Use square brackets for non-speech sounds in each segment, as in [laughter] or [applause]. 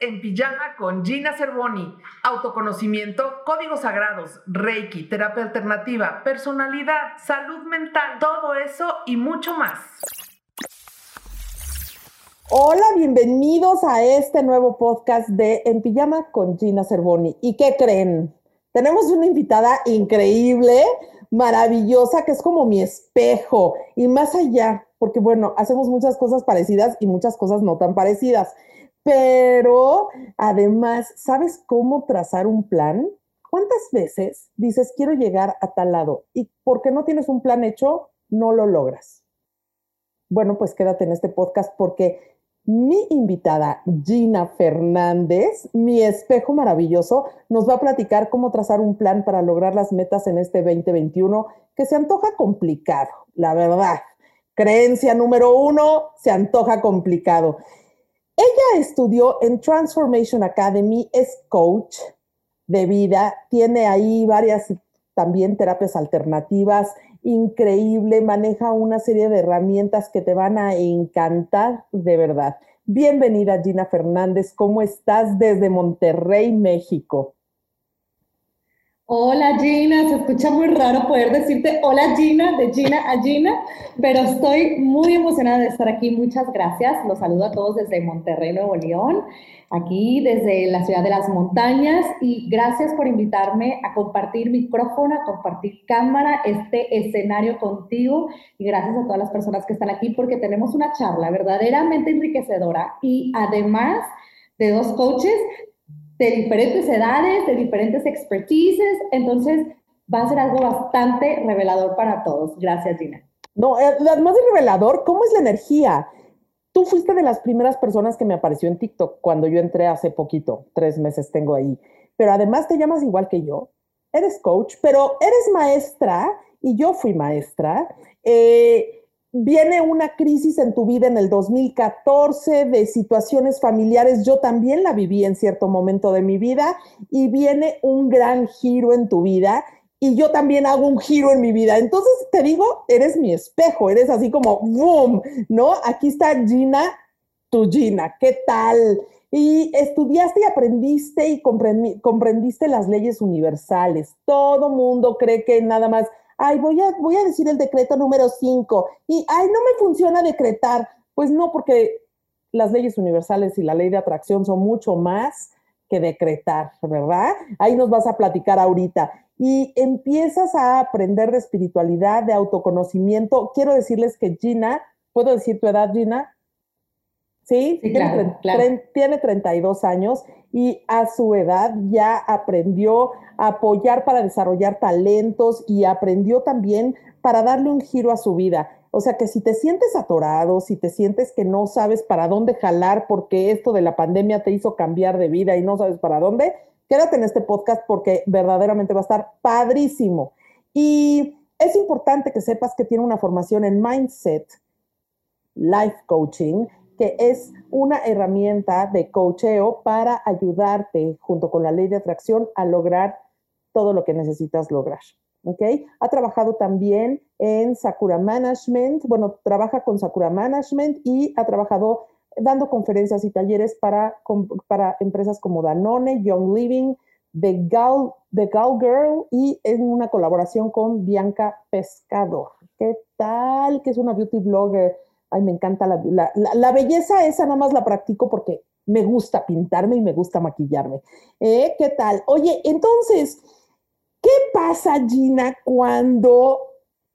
En Pijama con Gina Cervoni. Autoconocimiento, códigos sagrados, Reiki, terapia alternativa, personalidad, salud mental, todo eso y mucho más. Hola, bienvenidos a este nuevo podcast de En Pijama con Gina Cervoni. ¿Y qué creen? Tenemos una invitada increíble, maravillosa, que es como mi espejo y más allá, porque bueno, hacemos muchas cosas parecidas y muchas cosas no tan parecidas. Pero además, ¿sabes cómo trazar un plan? ¿Cuántas veces dices quiero llegar a tal lado y porque no tienes un plan hecho, no lo logras? Bueno, pues quédate en este podcast porque mi invitada Gina Fernández, mi espejo maravilloso, nos va a platicar cómo trazar un plan para lograr las metas en este 2021 que se antoja complicado, la verdad. Creencia número uno, se antoja complicado. Ella estudió en Transformation Academy, es coach de vida, tiene ahí varias también terapias alternativas, increíble, maneja una serie de herramientas que te van a encantar de verdad. Bienvenida Gina Fernández, ¿cómo estás desde Monterrey, México? Hola Gina, se escucha muy raro poder decirte hola Gina, de Gina a Gina, pero estoy muy emocionada de estar aquí. Muchas gracias. Los saludo a todos desde Monterrey, Nuevo León, aquí desde la ciudad de las montañas y gracias por invitarme a compartir micrófono, a compartir cámara, este escenario contigo y gracias a todas las personas que están aquí porque tenemos una charla verdaderamente enriquecedora y además de dos coaches de diferentes edades, de diferentes expertises, entonces va a ser algo bastante revelador para todos. Gracias, Gina. No, eh, además de revelador, ¿cómo es la energía? Tú fuiste de las primeras personas que me apareció en TikTok cuando yo entré hace poquito, tres meses tengo ahí, pero además te llamas igual que yo, eres coach, pero eres maestra y yo fui maestra. Eh, viene una crisis en tu vida en el 2014 de situaciones familiares, yo también la viví en cierto momento de mi vida, y viene un gran giro en tu vida y yo también hago un giro en mi vida. Entonces te digo, eres mi espejo, eres así como, ¡boom! ¿No? Aquí está Gina, tu Gina, ¿qué tal? Y estudiaste y aprendiste y comprendiste las leyes universales. Todo mundo cree que nada más ay, voy a, voy a decir el decreto número 5 y, ay, no me funciona decretar. Pues no, porque las leyes universales y la ley de atracción son mucho más que decretar, ¿verdad? Ahí nos vas a platicar ahorita. Y empiezas a aprender de espiritualidad, de autoconocimiento. Quiero decirles que Gina, ¿puedo decir tu edad, Gina? ¿Sí? sí claro, tiene, tiene 32 años y a su edad ya aprendió a apoyar para desarrollar talentos y aprendió también para darle un giro a su vida. O sea que si te sientes atorado, si te sientes que no sabes para dónde jalar porque esto de la pandemia te hizo cambiar de vida y no sabes para dónde, quédate en este podcast porque verdaderamente va a estar padrísimo. Y es importante que sepas que tiene una formación en mindset, life coaching, que es una herramienta de coacheo para ayudarte junto con la ley de atracción a lograr todo lo que necesitas lograr. ¿ok? Ha trabajado también en Sakura Management, bueno, trabaja con Sakura Management y ha trabajado dando conferencias y talleres para, para empresas como Danone, Young Living, The Gal Girl y en una colaboración con Bianca Pescador. ¿Qué tal? Que es una beauty blogger ay, me encanta la, belleza esa, nada más la practico porque me gusta pintarme y me gusta maquillarme. ¿Eh? ¿Qué tal? Oye, entonces, ¿qué pasa, Gina, cuando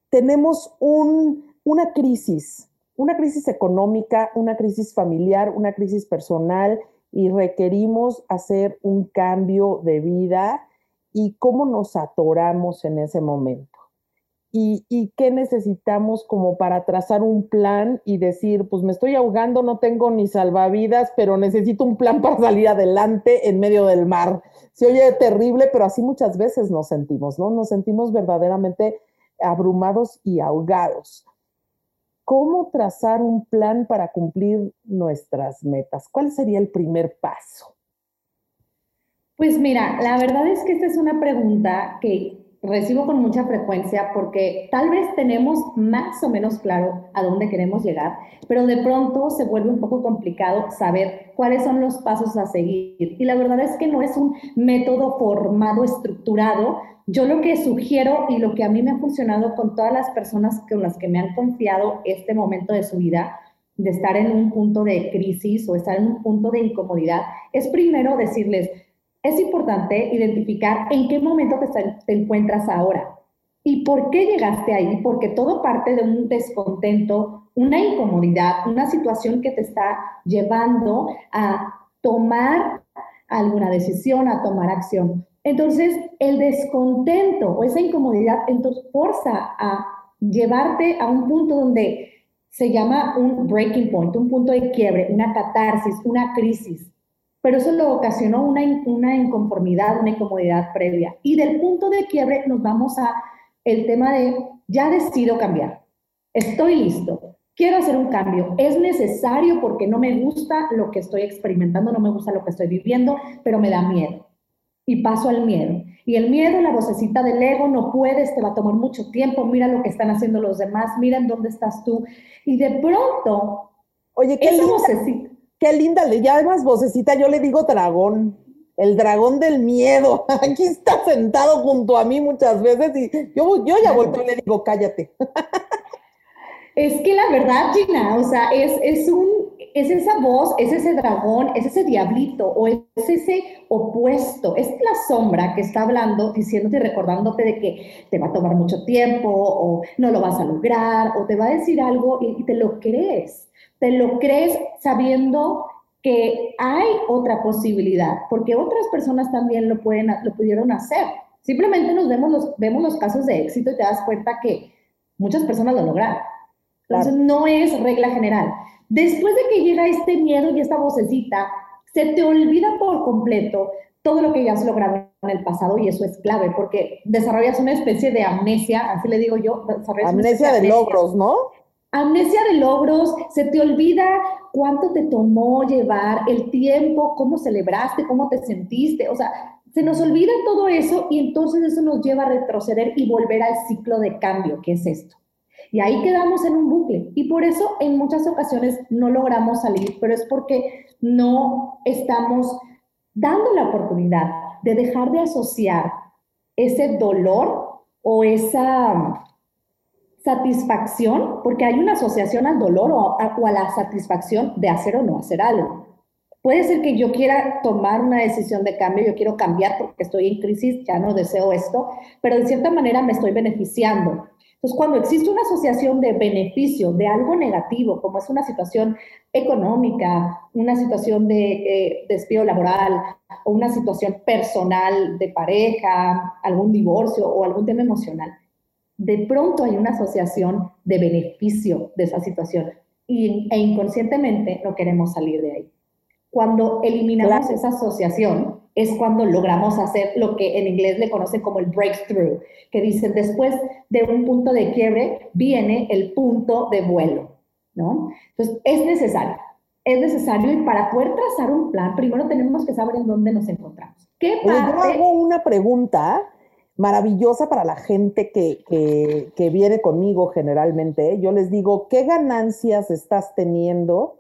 tenemos una crisis? Una crisis económica, una crisis familiar, una crisis personal y requerimos hacer un cambio de vida y cómo nos atoramos en ese momento y, qué necesitamos como para trazar un plan y decir, pues me estoy ahogando, no tengo ni salvavidas, pero necesito un plan [laughs] para salir adelante en medio del mar. Se oye terrible, pero así muchas veces nos sentimos, ¿no? Nos sentimos verdaderamente abrumados y ahogados. ¿Cómo trazar un plan para cumplir nuestras metas? ¿Cuál sería el primer paso? Pues mira, la verdad es que esta es una pregunta que recibo con mucha frecuencia porque tal vez tenemos más o menos claro a dónde queremos llegar, pero de pronto se vuelve un poco complicado saber cuáles son los pasos a seguir. Y la verdad es que no es un método formado, estructurado. Yo lo que sugiero y lo que a mí me ha funcionado con todas las personas con las que me han confiado este momento de su vida, de estar en un punto de crisis o estar en un punto de incomodidad, es primero decirles, es importante identificar en qué momento te, encuentras ahora. Y por qué llegaste ahí, porque todo parte de un descontento, una incomodidad, una situación que te está llevando a tomar alguna decisión, a tomar acción. Entonces, el descontento o esa incomodidad entonces forza a llevarte a un punto donde se llama un breaking point, un punto de quiebre, una catarsis, una crisis pero eso lo ocasionó una, una inconformidad, una incomodidad previa. Y del punto de quiebre nos vamos a el tema de, ya decido cambiar, estoy listo, quiero hacer un cambio, es necesario porque no me gusta lo que estoy experimentando, no me gusta lo que estoy viviendo, pero me da miedo. Y paso al miedo. Y el miedo, la vocecita del ego, no puedes, te va a tomar mucho tiempo, mira lo que están haciendo los demás, mira en dónde estás tú. Y de pronto, Oye, ¿qué esa vocecita Qué linda, ya además vocecita, yo le digo dragón, el dragón del miedo. [laughs] Aquí está sentado junto a mí muchas veces y yo, yo ya vuelto y le digo, cállate. Es que la verdad, Gina, o sea, es, es, un, es esa voz, es ese dragón, es ese diablito o es ese opuesto, es la sombra que está hablando, diciéndote y recordándote de que te va a tomar mucho tiempo o no lo vas a lograr o te va a decir algo y te lo crees te lo crees sabiendo que hay otra posibilidad, porque otras personas también lo, pueden, lo pudieron hacer. Simplemente nos vemos los, vemos los casos de éxito y te das cuenta que muchas personas lo lograron. Entonces, no es regla general. Después de que llega este miedo y esta vocecita, se te olvida por completo todo lo que ya has logrado en el pasado y eso es clave porque desarrollas una especie de amnesia, así le digo yo. Amnesia de logros, ¿no? Amnesia de logros, se te olvida cuánto te tomó llevar, el tiempo, cómo celebraste, cómo te sentiste, o sea, se nos olvida todo eso y entonces eso nos lleva a retroceder y volver al ciclo de cambio, que es esto. Y ahí quedamos en un bucle. Y por eso en muchas ocasiones no logramos salir, pero es porque no estamos dando la oportunidad de dejar de asociar ese dolor o esa satisfacción, porque hay una asociación al dolor o a, la satisfacción de hacer o no hacer algo. Puede ser que yo quiera tomar una decisión de cambio, yo quiero cambiar porque estoy en crisis, ya no deseo esto, pero de cierta manera me estoy beneficiando. Entonces, cuando existe una asociación de beneficio de algo negativo, como es una situación económica, una situación de eh, despido laboral o una situación personal de pareja, algún divorcio o algún tema emocional, de pronto hay una asociación de beneficio de esa situación y, e inconscientemente no queremos salir de ahí. Cuando eliminamos esa asociación es cuando logramos hacer lo que en inglés le conocen como el breakthrough, que dicen después de un punto de quiebre viene el punto de vuelo, ¿no? Entonces es necesario, es necesario y para poder trazar un plan primero tenemos que saber en dónde nos encontramos. ¿Qué parte? Yo hago una pregunta maravillosa para la gente que, viene conmigo generalmente. Yo les digo, ¿qué ganancias estás teniendo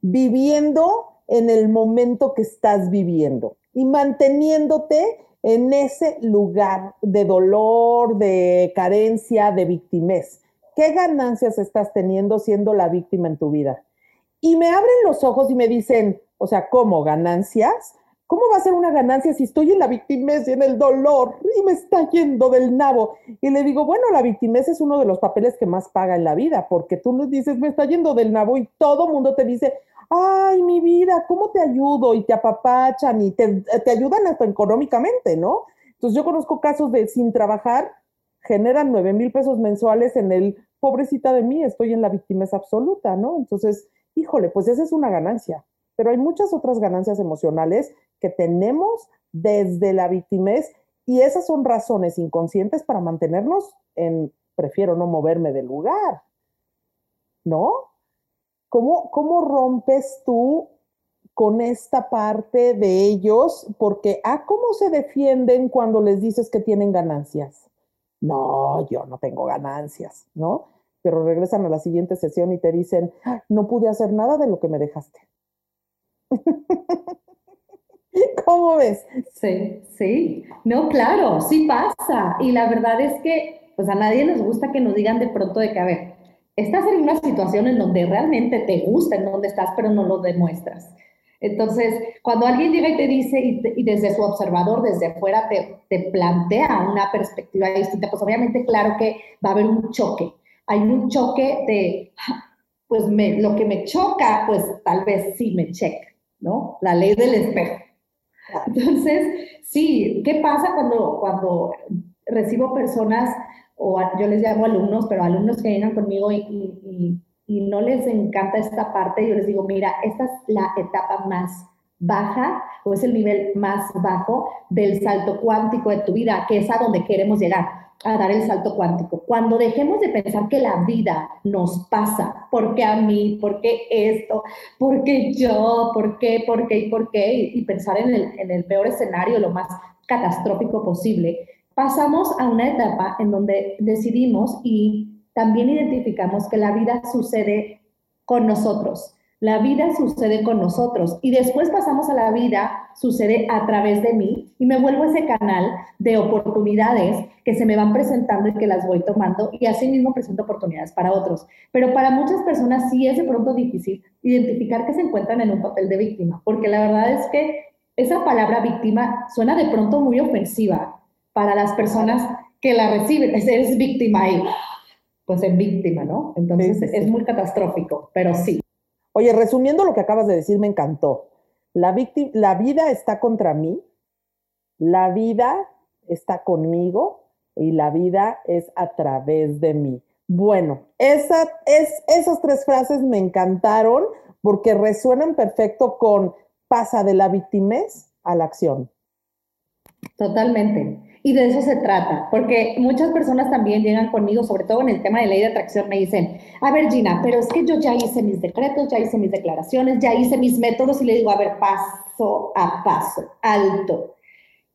viviendo en el momento que estás viviendo y manteniéndote en ese lugar de dolor, de carencia, de victimez? ¿Qué ganancias estás teniendo siendo la víctima en tu vida? Y me abren los ojos y me dicen, o sea, ¿cómo ganancias? ¿Cómo va a ser una ganancia si estoy en la victimez y en el dolor y me está yendo del nabo? Y le digo, bueno, la victimez es uno de los papeles que más paga en la vida, porque tú nos dices, me está yendo del nabo y todo mundo te dice, ay, mi vida, ¿cómo te ayudo? Y te apapachan y te, te ayudan hasta económicamente, ¿no? Entonces yo conozco casos de sin trabajar, generan nueve mil pesos mensuales en el, pobrecita de mí, estoy en la victimez absoluta, ¿no? Entonces, híjole, pues esa es una ganancia pero hay muchas otras ganancias emocionales que tenemos desde la victimez y esas son razones inconscientes para mantenernos en prefiero no moverme del lugar, ¿no? ¿Cómo, cómo rompes tú con esta parte de ellos? Porque, ah, ¿cómo se defienden cuando les dices que tienen ganancias? no, yo no tengo ganancias, ¿no? Pero regresan a la siguiente sesión y te dicen, no pude hacer nada de lo que me dejaste. [laughs] [laughs] ¿Cómo ves? Sí, sí. No, claro, sí pasa. Y la verdad es que, pues a nadie nos gusta que nos digan de pronto de que, a ver, estás en una situación en donde realmente te gusta en donde estás, pero no lo demuestras. Entonces, cuando alguien llega y te dice, y, desde su observador, desde afuera, te, te, plantea una perspectiva distinta, pues obviamente, claro que va a haber un choque. Hay un choque de, pues me, lo que me choca, pues tal vez sí me cheque, ¿no? La ley del espejo. [laughs] Entonces, sí, ¿qué pasa cuando, cuando recibo personas, o yo les llamo alumnos, pero alumnos que vienen conmigo y y no les encanta esta parte, yo les digo, mira, esta es la etapa más baja o es el nivel más bajo del salto cuántico de tu vida, que es a donde queremos llegar, a dar el salto cuántico. Cuando dejemos de pensar que la vida nos pasa, ¿por qué a mí? ¿Por qué esto? ¿Por qué yo? ¿Por qué? ¿Por qué? ¿Y por qué? Y, pensar en el, en el peor escenario, lo más catastrófico posible, pasamos a una etapa en donde decidimos y también identificamos que la vida sucede con nosotros. La vida sucede con nosotros y después pasamos a la vida, sucede a través de mí y me vuelvo ese canal de oportunidades que se me van presentando y que las voy tomando y así mismo presento oportunidades para otros. Pero para muchas personas sí es de pronto difícil identificar que se encuentran en un papel de víctima, porque la verdad es que esa palabra víctima suena de pronto muy ofensiva para las personas que la reciben. Eres víctima y pues en víctima, ¿no? Entonces es muy catastrófico, pero sí. Oye, resumiendo lo que acabas de decir, me encantó. La, la vida está contra mí, la vida está conmigo y la vida es a través de mí. Bueno, esa, es, esas tres frases me encantaron porque resuenan perfecto con pasa de la victimez a la acción. Totalmente. Y de eso se trata, porque muchas personas también llegan conmigo, sobre todo en el tema de ley de atracción, me dicen, a ver Gina, pero es que yo ya hice mis decretos, ya hice mis declaraciones, ya hice mis métodos y le digo, a ver, paso a paso, alto.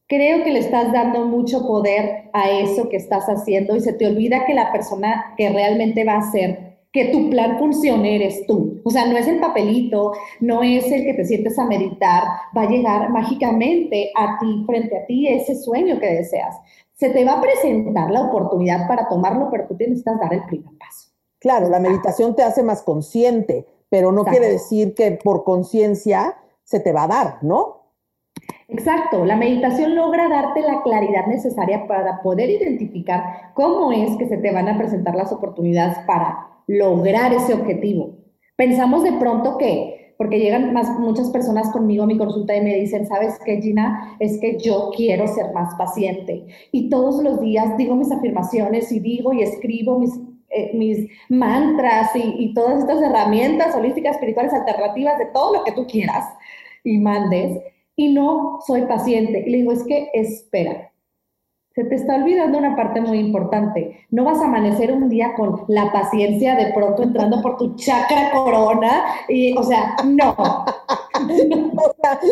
Creo que le estás dando mucho poder a eso que estás haciendo y se te olvida que la persona que realmente va a ser que tu plan funcione eres tú. O sea, no es el papelito, no es el que te sientes a meditar, va a llegar mágicamente a ti, frente a ti, ese sueño que deseas. Se te va a presentar la oportunidad para tomarlo, pero tú tienes que dar el primer paso. Claro, la meditación te hace más consciente, pero no quiere decir que por conciencia se te va a dar, ¿no? Exacto, la meditación logra darte la claridad necesaria para poder identificar cómo es que se te van a presentar las oportunidades para lograr ese objetivo. Pensamos de pronto que, porque llegan más, muchas personas conmigo a mi consulta y me dicen, ¿sabes qué, Gina? Es que yo quiero ser más paciente. Y todos los días digo mis afirmaciones y digo y escribo mis, eh, mis mantras y, y todas estas herramientas holísticas, espirituales, alternativas, de todo lo que tú quieras y mandes. Y no soy paciente. Y le digo, es que espera, se te está olvidando una parte muy importante. No vas a amanecer un día con la paciencia de pronto entrando por tu chakra corona y, o sea, no. [laughs]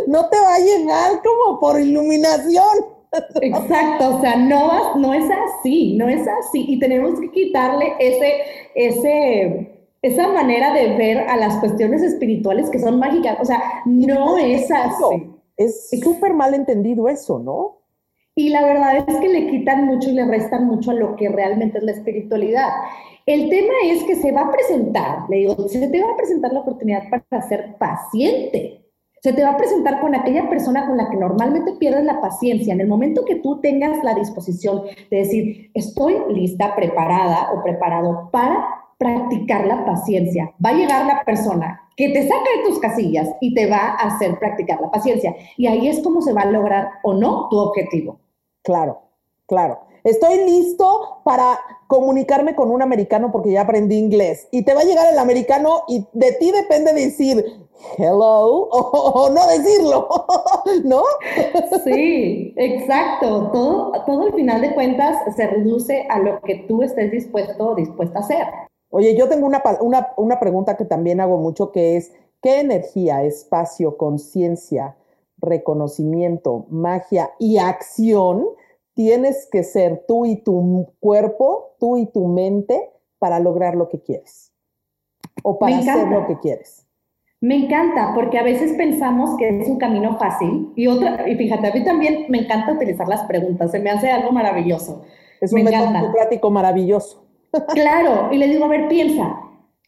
no te va a llegar como por iluminación. Exacto, o sea, no, no es así, no es así. Y tenemos que quitarle ese, ese, esa manera de ver a las cuestiones espirituales que son mágicas. O sea, no es así. Es súper mal entendido eso, ¿no? Y la verdad es que le quitan mucho y le restan mucho a lo que realmente es la espiritualidad. El tema es que se va a presentar, le digo, se te va a presentar la oportunidad para ser paciente. Se te va a presentar con aquella persona con la que normalmente pierdes la paciencia. En el momento que tú tengas la disposición de decir, estoy lista, preparada o preparado para practicar la paciencia, va a llegar la persona que te saca de tus casillas y te va a hacer practicar la paciencia. Y ahí es como se va a lograr o no tu objetivo. Claro, claro. Estoy listo para comunicarme con un americano porque ya aprendí inglés. Y te va a llegar el americano y de ti depende decir hello [laughs] o, no decirlo, [laughs] ¿no? Sí, exacto. Todo, todo al final de cuentas se reduce a lo que tú estés dispuesto o dispuesta a hacer. Oye, yo tengo una, una, una pregunta que también hago mucho, que es, ¿qué energía, espacio, conciencia, reconocimiento, magia y acción tienes que ser tú y tu cuerpo, tú y tu mente para lograr lo que quieres o para hacer lo que quieres. Me encanta, porque a veces pensamos que es un camino fácil y otra, y fíjate, a mí también me encanta utilizar las preguntas, se me hace algo maravilloso. Es un método práctico maravilloso. Claro, y le digo, a ver, piensa,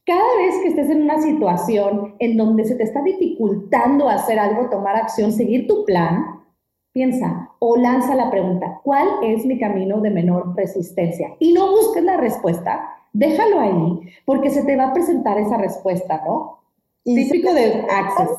cada vez que estés en una situación en donde se te está dificultando hacer algo, tomar acción, seguir tu plan, piensa o lanza la pregunta, ¿cuál es mi camino de menor resistencia? Y no busques la respuesta, déjalo ahí, porque se te va a presentar esa respuesta, ¿no? típico de Access.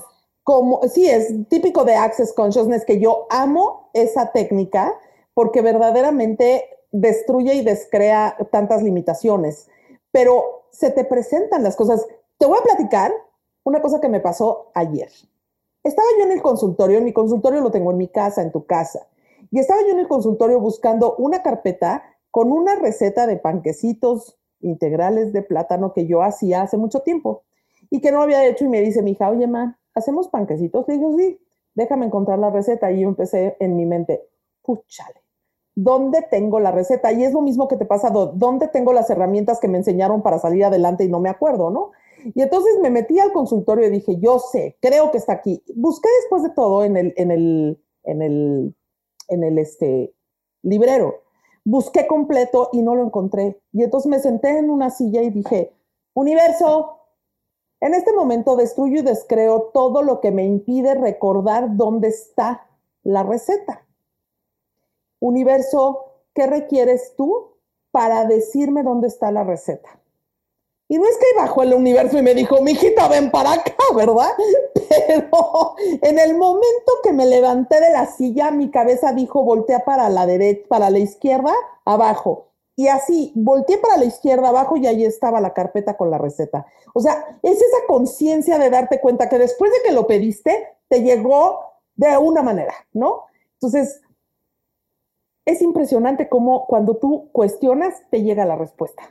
Como, sí, es típico de Access Consciousness que yo amo esa técnica porque verdaderamente destruye y descrea tantas limitaciones, pero se te presentan las cosas. Te voy a platicar una cosa que me pasó ayer. Estaba yo en el consultorio, en mi consultorio lo tengo en mi casa, en tu casa, y estaba yo en el consultorio buscando una carpeta con una receta de panquecitos integrales de plátano que yo hacía hace mucho tiempo y que no había hecho y me dice mi hija, oye, ma, ¿hacemos panquecitos? Le digo, sí, déjame encontrar la receta. Y yo empecé en mi mente, púchale, ¿dónde tengo la receta? Y es lo mismo que te pasa, ¿dónde tengo las herramientas que me enseñaron para salir adelante y no me acuerdo, ¿no? Y entonces me metí al consultorio y dije, yo sé, creo que está aquí. Busqué después de todo en el, en el, en el, en el este, librero. Busqué completo y no lo encontré. Y entonces me senté en una silla y dije, universo, en este momento destruyo y descreo todo lo que me impide recordar dónde está la receta. Universo, ¿qué requieres tú para decirme dónde está la receta? Y no es que bajó el universo y me dijo, mijita, ven para acá, [laughs] ¿verdad? Pero en el momento que me levanté de la silla, mi cabeza dijo, voltea para la derecha, para la izquierda, abajo. Y así, volteé para la izquierda abajo y ahí estaba la carpeta con la receta. O sea, es esa conciencia de darte cuenta que después de que lo pediste, te llegó de una manera, ¿no? Entonces, es impresionante cómo cuando tú cuestionas, te llega la respuesta.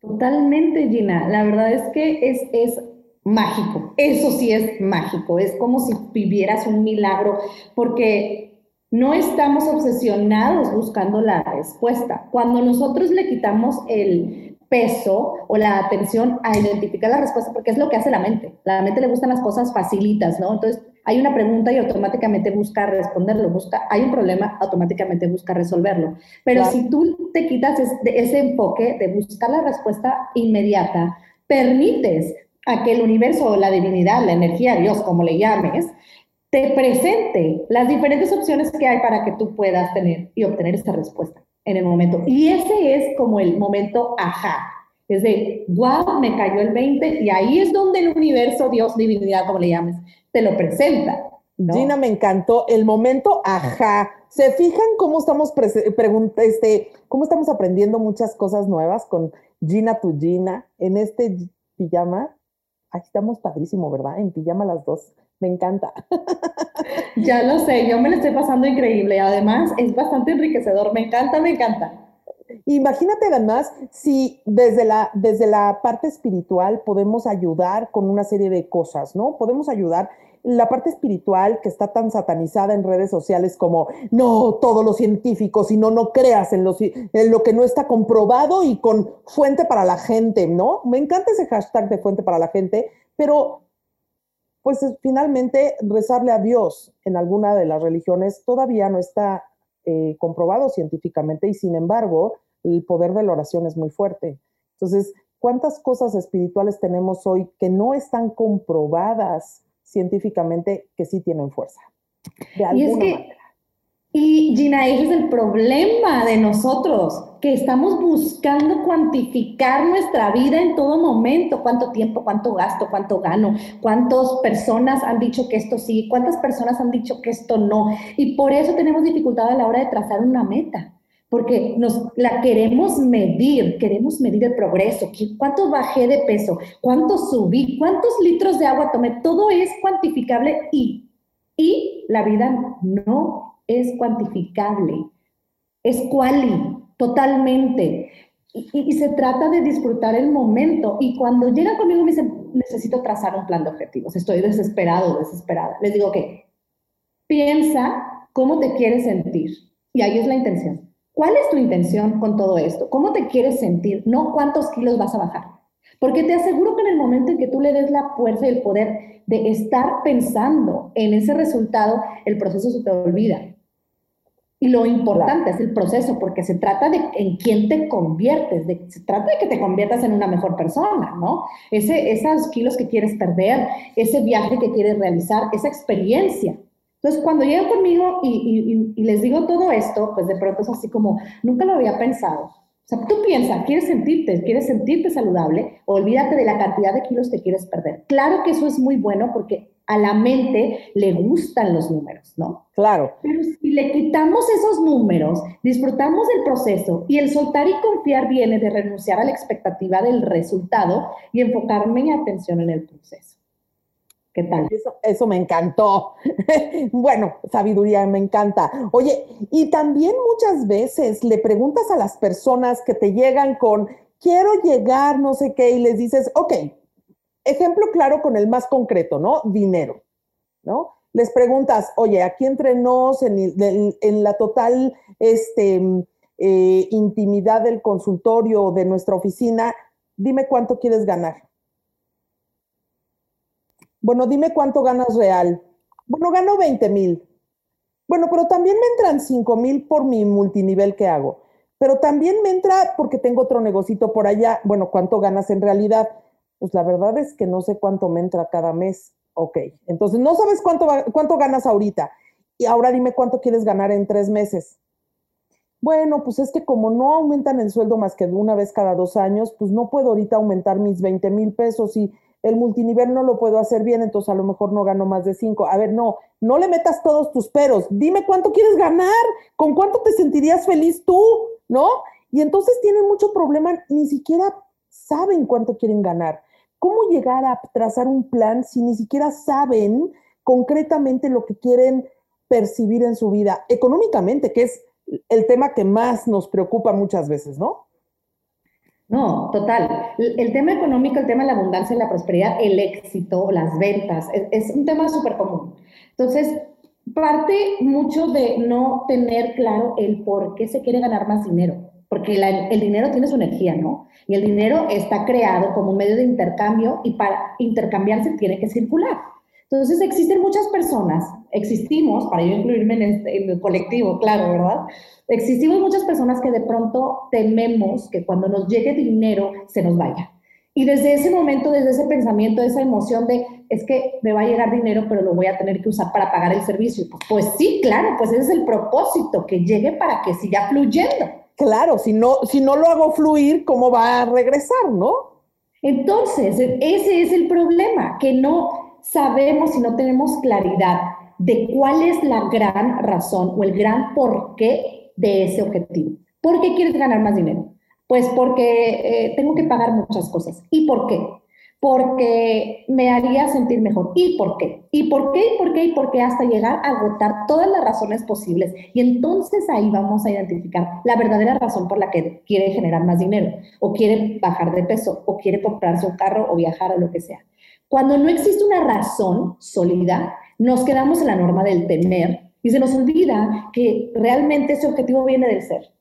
Totalmente, Gina. La verdad es que es, es mágico. Eso sí es mágico. Es como si vivieras un milagro, porque no estamos obsesionados buscando la respuesta. Cuando nosotros le quitamos el peso o la atención a identificar la respuesta, porque es lo que hace la mente. La mente le gustan las cosas facilitas, ¿no? Entonces, hay una pregunta y automáticamente busca responderlo, busca, hay un problema, automáticamente busca resolverlo. Pero si tú te quitas ese enfoque de buscar la respuesta inmediata, permites a que el universo o la divinidad, la energía, Dios, como le llames, te presente las diferentes opciones que hay para que tú puedas tener y obtener esta respuesta en el momento. Y ese es como el momento ajá. Es de, wow, me cayó el 20 y ahí es donde el universo, Dios, divinidad, como le llames, te lo presenta. Gina, me encantó el momento ajá. ¿Se fijan cómo estamos, este, cómo estamos aprendiendo muchas cosas nuevas con Gina tu Gina en este pijama? Aquí estamos padrísimo, ¿verdad? En pijama las dos. Me encanta. [laughs] Ya lo sé, yo me lo estoy pasando increíble. Además, es bastante enriquecedor. Me encanta, me encanta. Imagínate además si desde la, desde la parte espiritual podemos ayudar con una serie de cosas, ¿no? Podemos ayudar la parte espiritual que está tan satanizada en redes sociales como no todos los científicos, sino no creas en, en lo que no está comprobado y con fuente para la gente, ¿no? Me encanta ese hashtag de fuente para la gente, pero pues finalmente rezarle a Dios en alguna de las religiones todavía no está eh, comprobado científicamente y sin embargo el poder de la oración es muy fuerte. Entonces, ¿cuántas cosas espirituales tenemos hoy que no están comprobadas científicamente que sí tienen fuerza? De alguna manera. Y Gina, ese es el problema de nosotros, que estamos buscando cuantificar nuestra vida en todo momento, cuánto tiempo, cuánto gasto, cuánto gano, cuántas personas han dicho que esto sí, cuántas personas han dicho que esto no. Y por eso tenemos dificultad a la hora de trazar una meta, porque nos la queremos medir, queremos medir el progreso, cuánto bajé de peso, cuánto subí, cuántos litros de agua tomé, todo es cuantificable y, y la vida no es cuantificable, es quali, totalmente. Y, se trata de disfrutar el momento. Y cuando llegan conmigo me dicen, necesito trazar un plan de objetivos, estoy desesperado, desesperada. Les digo que piensa cómo te quieres sentir Y ahí es la intención. ¿Cuál es tu intención con todo esto? ¿Cómo te quieres sentir? No cuántos kilos vas a bajar. Porque te aseguro que en el momento en que tú le des la fuerza y el poder de estar pensando en ese resultado, el proceso se te olvida. Y lo importante es el proceso, porque se trata de en quién te conviertes, de, se trata de que te conviertas en una mejor persona, ¿no? Ese, esos kilos que quieres perder, ese viaje que quieres realizar, esa experiencia. Entonces, cuando llegan conmigo y, y, les digo todo esto, pues de pronto es así como, nunca lo había pensado. O sea, tú piensas, quieres sentirte, quieres sentirte saludable, olvídate de la cantidad de kilos que quieres perder. Claro que eso es muy bueno porque a la mente le gustan los números, ¿no? Claro. Pero si le quitamos esos números, disfrutamos del proceso y el soltar y confiar viene de renunciar a la expectativa del resultado y enfocarme mi atención en el proceso. ¿Qué tal? Eso, me encantó. [laughs] bueno, sabiduría, me encanta. Oye, y también muchas veces le preguntas a las personas que te llegan con, quiero llegar, no sé qué, y les dices, ok, ejemplo claro con el más concreto, ¿no? Dinero, ¿no? Les preguntas, oye, aquí entre nos, en, la total este, eh, intimidad del consultorio o de nuestra oficina, dime cuánto quieres ganar. Bueno, dime cuánto ganas real. Bueno, gano 20 mil. Bueno, pero también me entran 5 mil por mi multinivel que hago. Pero también me entra porque tengo otro negocito por allá. Bueno, ¿cuánto ganas en realidad? Pues la verdad es que no sé cuánto me entra cada mes. Ok, entonces no sabes cuánto, cuánto ganas ahorita. Y ahora dime cuánto quieres ganar en tres meses. Bueno, pues es que como no aumentan el sueldo más que de una vez cada dos años, pues no puedo ahorita aumentar mis 20 mil pesos y el multinivel no lo puedo hacer bien, entonces a lo mejor no gano más de cinco. A ver, no, no le metas todos tus peros. Dime cuánto quieres ganar, con cuánto te sentirías feliz tú, ¿no? Y entonces tienen mucho problema, ni siquiera saben cuánto quieren ganar. ¿Cómo llegar a trazar un plan si ni siquiera saben concretamente lo que quieren percibir en su vida económicamente, que es el tema que más nos preocupa muchas veces, ¿no? No, total. El tema económico, el tema de la abundancia la prosperidad, el éxito, las ventas, es, un tema súper común. Entonces, parte mucho de no tener claro el por qué se quiere ganar más dinero, porque el dinero tiene su energía, ¿no? Y el dinero está creado como un medio de intercambio y para intercambiarse tiene que circular. Entonces existen muchas personas, existimos, para yo incluirme en, este, en el colectivo, claro, ¿verdad? Existimos muchas personas que de pronto tememos que cuando nos llegue dinero se nos vaya. Y desde ese momento, desde ese pensamiento, esa emoción de, es que me va a llegar dinero, pero lo voy a tener que usar para pagar el servicio. Pues, pues sí, claro, pues ese es el propósito, que llegue para que siga fluyendo. Claro, si no, si no lo hago fluir, ¿cómo va a regresar, no? Entonces, ese es el problema, que no sabemos y no tenemos claridad de cuál es la gran razón o el gran porqué de ese objetivo. ¿Por qué quieres ganar más dinero? Pues porque eh, tengo que pagar muchas cosas. ¿Y por qué? Porque me haría sentir mejor. ¿Y por qué? ¿Y por qué? ¿Y por qué? ¿Y por qué? Hasta llegar a agotar todas las razones posibles. Y entonces ahí vamos a identificar la verdadera razón por la que quiere generar más dinero, o quiere bajar de peso, o quiere comprarse un carro, o viajar, o lo que sea. Cuando no existe una razón sólida, nos quedamos en la norma del tener y se nos olvida que realmente ese objetivo viene del ser.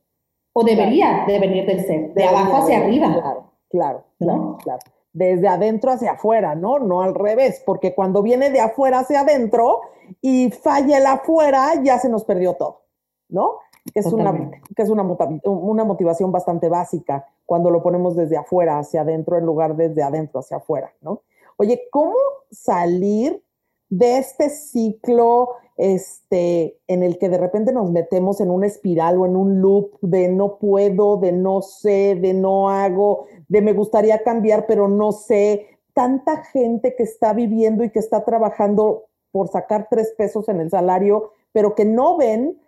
O debería de venir del ser, de abajo hacia arriba. Claro, claro, claro, claro. Desde adentro hacia afuera, ¿no? No al revés, porque cuando viene de afuera hacia adentro y falla el afuera, ya se nos perdió todo, ¿no? Que es, una, que es una, una motivación bastante básica cuando lo ponemos desde afuera hacia adentro en lugar desde adentro hacia afuera, ¿no? Oye, ¿cómo salir de este ciclo este, en el que de repente nos metemos en una espiral o en un loop de no puedo, de no sé, de no hago, de me gustaría cambiar, pero no sé. Tanta gente que está viviendo y que está trabajando por sacar tres pesos en el salario, pero que no ven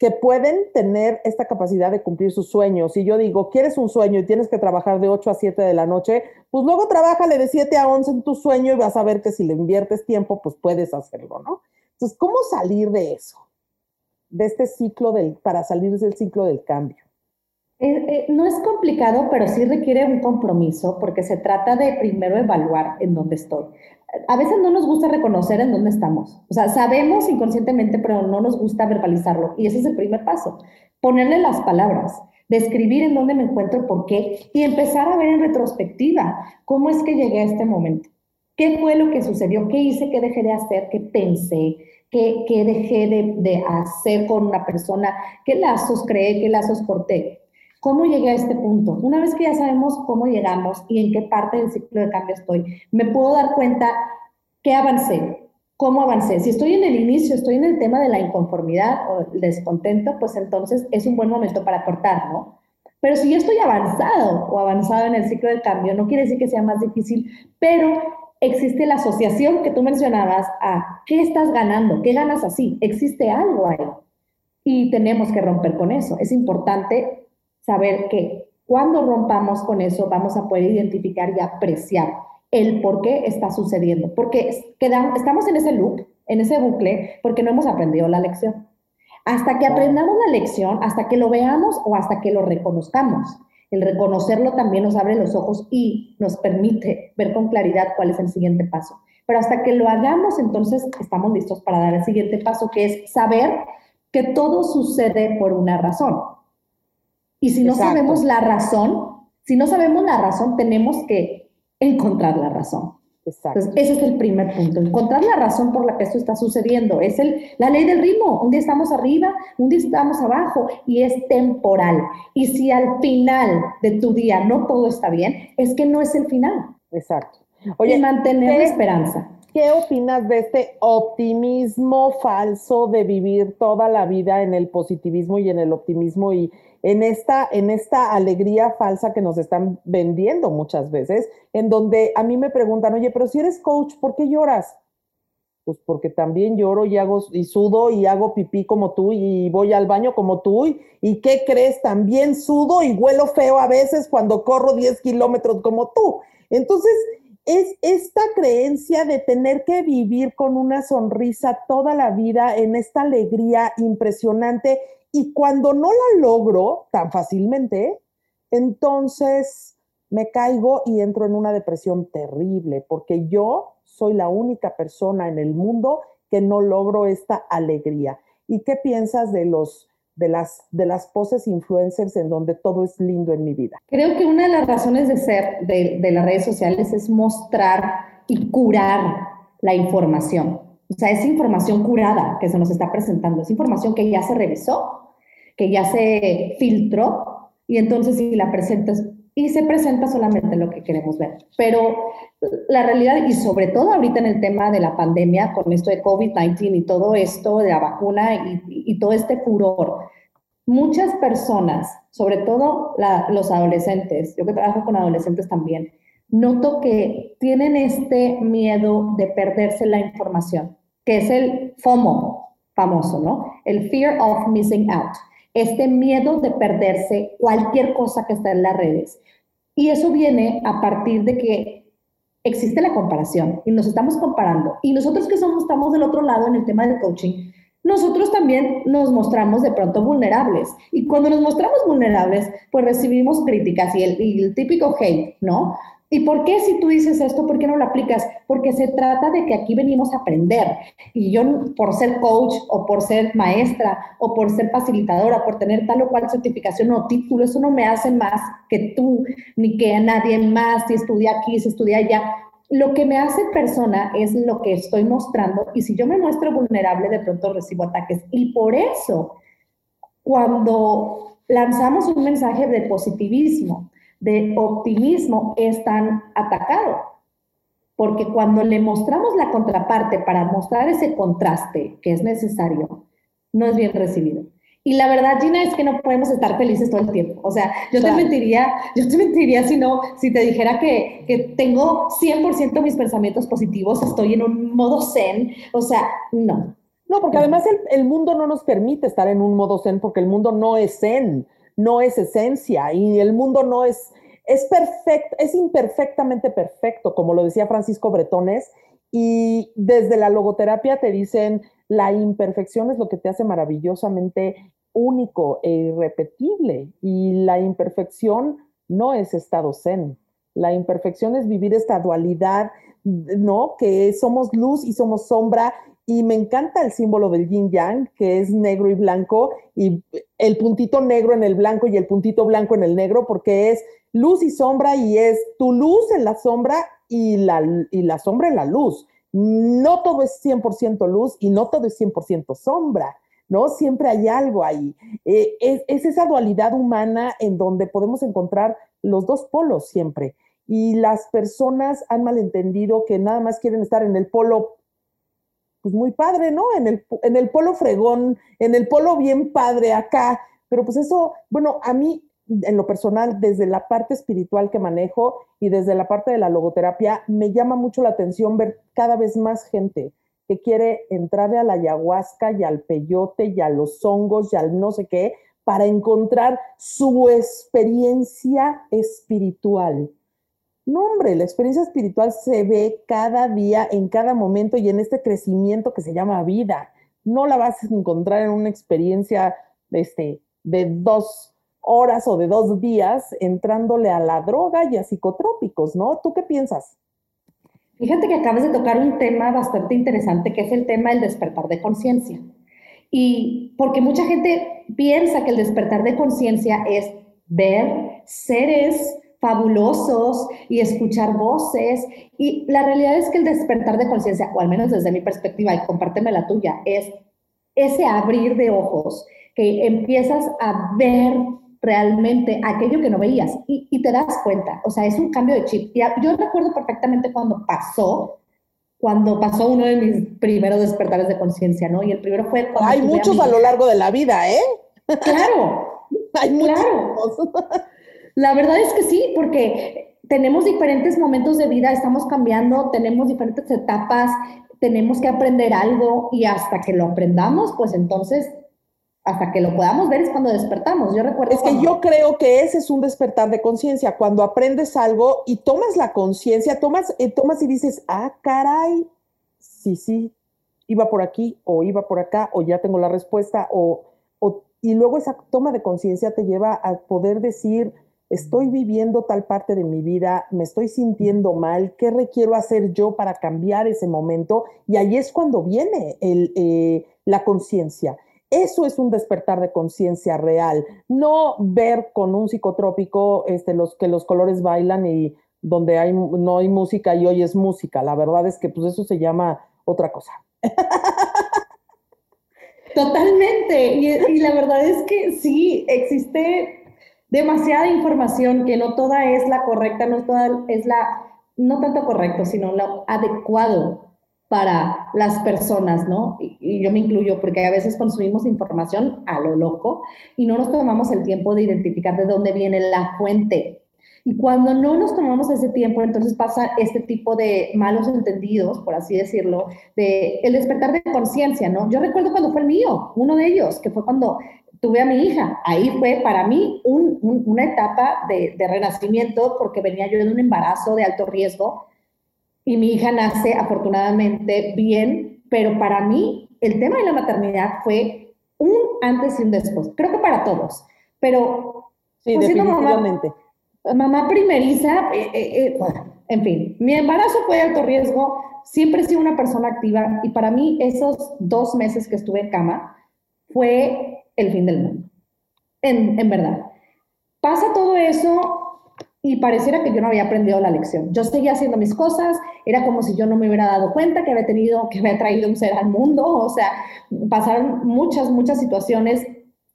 que pueden tener esta capacidad de cumplir sus sueños. Y yo digo, ¿quieres un sueño y tienes que trabajar de 8 a 7 de la noche? Pues luego trabájale de 7 a 11 en tu sueño y vas a ver que si le inviertes tiempo, pues puedes hacerlo, ¿no? Entonces, ¿cómo salir de eso? De este ciclo del, para salir del ciclo del cambio. Eh, eh, no es complicado, pero sí requiere un compromiso porque se trata de primero evaluar en dónde estoy. A veces no nos gusta reconocer en dónde estamos. O sea, sabemos inconscientemente, pero no nos gusta verbalizarlo. Y ese es el primer paso. Ponerle las palabras, describir en dónde me encuentro, por qué, y empezar a ver en retrospectiva cómo es que llegué a este momento. ¿Qué fue lo que sucedió? ¿Qué hice? ¿Qué dejé de hacer? ¿Qué pensé? ¿Qué, dejé de, de hacer con una persona? ¿Qué lazos creé? ¿Qué lazos corté? ¿Cómo llegué a este punto? Una vez que ya sabemos cómo llegamos y en qué parte del ciclo de cambio estoy, me puedo dar cuenta qué avancé, cómo avancé. Si estoy en el inicio, estoy en el tema de la inconformidad o el descontento, pues entonces es un buen momento para cortar, ¿no? Pero si yo estoy avanzado o avanzado en el ciclo de cambio, no quiere decir que sea más difícil, pero existe la asociación que tú mencionabas a qué estás ganando, qué ganas así, existe algo ahí. Y tenemos que romper con eso. Es importante saber que cuando rompamos con eso vamos a poder identificar y apreciar el por qué está sucediendo. Porque quedamos, estamos en ese loop, en ese bucle, porque no hemos aprendido la lección. Hasta que aprendamos la lección, hasta que lo veamos o hasta que lo reconozcamos. El reconocerlo también nos abre los ojos y nos permite ver con claridad cuál es el siguiente paso. Pero hasta que lo hagamos, entonces estamos listos para dar el siguiente paso, que es saber que todo sucede por una razón. Y si no sabemos la razón, si no sabemos la razón, tenemos que encontrar la razón. Exacto. Entonces, ese es el primer punto, encontrar la razón por la que esto está sucediendo. Es el, la ley del ritmo. Un día estamos arriba, un día estamos abajo y es temporal. Y si al final de tu día no todo está bien, es que no es el final. Exacto. Oye, y mantener la esperanza. ¿Qué opinas de este optimismo falso de vivir toda la vida en el positivismo y en el optimismo y en esta, en esta alegría falsa que nos están vendiendo muchas veces, en donde a mí me preguntan, oye, pero si eres coach, ¿por qué lloras? Pues porque también lloro y hago y sudo y hago pipí como tú y voy al baño como tú. ¿Y, y qué crees? También sudo y huelo feo a veces cuando corro 10 kilómetros como tú. Entonces, es esta creencia de tener que vivir con una sonrisa toda la vida en esta alegría impresionante y cuando no la logro tan fácilmente, entonces me caigo y entro en una depresión terrible, porque yo soy la única persona en el mundo que no logro esta alegría. ¿Y qué piensas de los de las, de las poses influencers en donde todo es lindo en mi vida? Creo que una de las razones de ser de, las redes sociales es mostrar y curar la información. O sea, es información curada que se nos está presentando, es información que ya se revisó, que ya se filtró y entonces si la presentas y se presenta solamente lo que queremos ver. Pero la realidad, y sobre todo ahorita en el tema de la pandemia, con esto de COVID-19 y todo esto de la vacuna y, y, todo este furor, muchas personas, sobre todo los adolescentes, yo que trabajo con adolescentes también, noto que tienen este miedo de perderse la información, que es el FOMO famoso, ¿no? El fear of missing out este miedo de perderse cualquier cosa que está en las redes. Y eso viene a partir de que existe la comparación y nos estamos comparando. Y nosotros que somos, estamos del otro lado en el tema del coaching, nosotros también nos mostramos de pronto vulnerables. Y cuando nos mostramos vulnerables, pues recibimos críticas y el, típico hate, ¿no? ¿Y por qué si tú dices esto, por qué no lo aplicas? Porque se trata de que aquí venimos a aprender. Y yo por ser coach o por ser maestra o por ser facilitadora, por tener tal o cual certificación o título, eso no me hace más que tú ni que nadie más, si estudia aquí, si estudia allá. Lo que me hace persona es lo que estoy mostrando y si yo me muestro vulnerable, de pronto recibo ataques. Y por eso, cuando lanzamos un mensaje de positivismo, de optimismo es tan atacado. Porque cuando le mostramos la contraparte para mostrar ese contraste que es necesario, no es bien recibido. Y la verdad, Gina, es que no podemos estar felices todo el tiempo. O sea, yo te mentiría, yo te mentiría si no, si te dijera que, que tengo 100% mis pensamientos positivos, estoy en un modo zen. O sea, no. No, porque además el, el mundo no nos permite estar en un modo zen porque el mundo no es zen no es esencia y el mundo no es, es perfecto, es imperfectamente perfecto, como lo decía Francisco Bretones, y desde la logoterapia te dicen, la imperfección es lo que te hace maravillosamente único e irrepetible y la imperfección no es estado zen. La imperfección es vivir esta dualidad, ¿no? Que somos luz y somos sombra. Y me encanta el símbolo del yin yang, que es negro y blanco, y el puntito negro en el blanco y el puntito blanco en el negro, porque es luz y sombra y es tu luz en la sombra y la, y la sombra en la luz. No todo es 100% luz y no todo es 100% sombra. ¿no? Siempre hay algo ahí. Eh, es, esa dualidad humana en donde podemos encontrar los dos polos siempre. Y las personas han malentendido que nada más quieren estar en el polo, pues muy padre, ¿no? En el, en el polo fregón, en el polo bien padre acá. Pero pues eso, bueno, a mí en lo personal, desde la parte espiritual que manejo y desde la parte de la logoterapia, me llama mucho la atención ver cada vez más gente que quiere entrarle a la ayahuasca y al peyote y a los hongos y al no sé qué para encontrar su experiencia espiritual. No, hombre, la experiencia espiritual se ve cada día, en cada momento y en este crecimiento que se llama vida. No la vas a encontrar en una experiencia este, de dos horas o de dos días entrándole a la droga y a psicotrópicos, ¿no? ¿Tú qué piensas? Fíjate que acabas de tocar un tema bastante interesante, que es el tema del despertar de conciencia. Y porque mucha gente piensa que el despertar de conciencia es ver seres fabulosos y escuchar voces. Y la realidad es que el despertar de conciencia, o al menos desde mi perspectiva, y compárteme la tuya, es ese abrir de ojos, que empiezas a ver realmente aquello que no veías y, te das cuenta, o sea, es un cambio de chip. yo recuerdo perfectamente cuando pasó, cuando pasó uno de mis primeros despertares de conciencia, ¿no? Y el primero fue. Hay muchos a, lo largo de la vida, ¿eh? Claro. [laughs] Hay muchos. [laughs] La verdad es que sí, porque tenemos diferentes momentos de vida, estamos cambiando, tenemos diferentes etapas, tenemos que aprender algo y hasta que lo aprendamos, pues entonces hasta que lo podamos ver es cuando despertamos. Yo recuerdo. Es que yo creo que ese es un despertar de conciencia, cuando aprendes algo y tomas la conciencia, tomas, eh, tomas y dices, ah, caray, sí, sí, iba por aquí o iba por acá o ya tengo la respuesta o, o y luego esa toma de conciencia te lleva a poder decir, estoy viviendo tal parte de mi vida, me estoy sintiendo mal, ¿qué requiero hacer yo para cambiar ese momento? Y ahí es cuando viene el, eh, la conciencia. Eso es un despertar de conciencia real, no ver con un psicotrópico este, los, que los colores bailan y donde no hay música y hoy es música. La verdad es que pues eso se llama otra cosa. Totalmente. Y, la verdad es que sí, existe demasiada información que no toda es la correcta, no toda es la, no tanto correcto, sino lo adecuado para las personas, ¿no? Y, yo me incluyo porque a veces consumimos información a lo loco y no nos tomamos el tiempo de identificar de dónde viene la fuente. Y cuando no nos tomamos ese tiempo, entonces pasa este tipo de malos entendidos, por así decirlo, de el despertar de conciencia, ¿no? Yo recuerdo cuando fue el mío, uno de ellos, que fue cuando tuve a mi hija. Ahí fue para mí una etapa de, de renacimiento porque venía yo de un embarazo de alto riesgo y mi hija nace afortunadamente bien, pero para mí el tema de la maternidad fue un antes y un después. Creo que para todos, pero sí, pues, definitivamente. Mamá, primeriza, eh, eh, eh, en fin, mi embarazo fue de alto riesgo, siempre he sido una persona activa y para mí esos dos meses que estuve en cama fue el fin del mundo, en, en verdad. Pasa todo eso, y pareciera que yo no había aprendido la lección. Yo seguía haciendo mis cosas, era como si yo no me hubiera dado cuenta que había tenido, que había traído un ser al mundo, o sea, pasaron muchas, muchas situaciones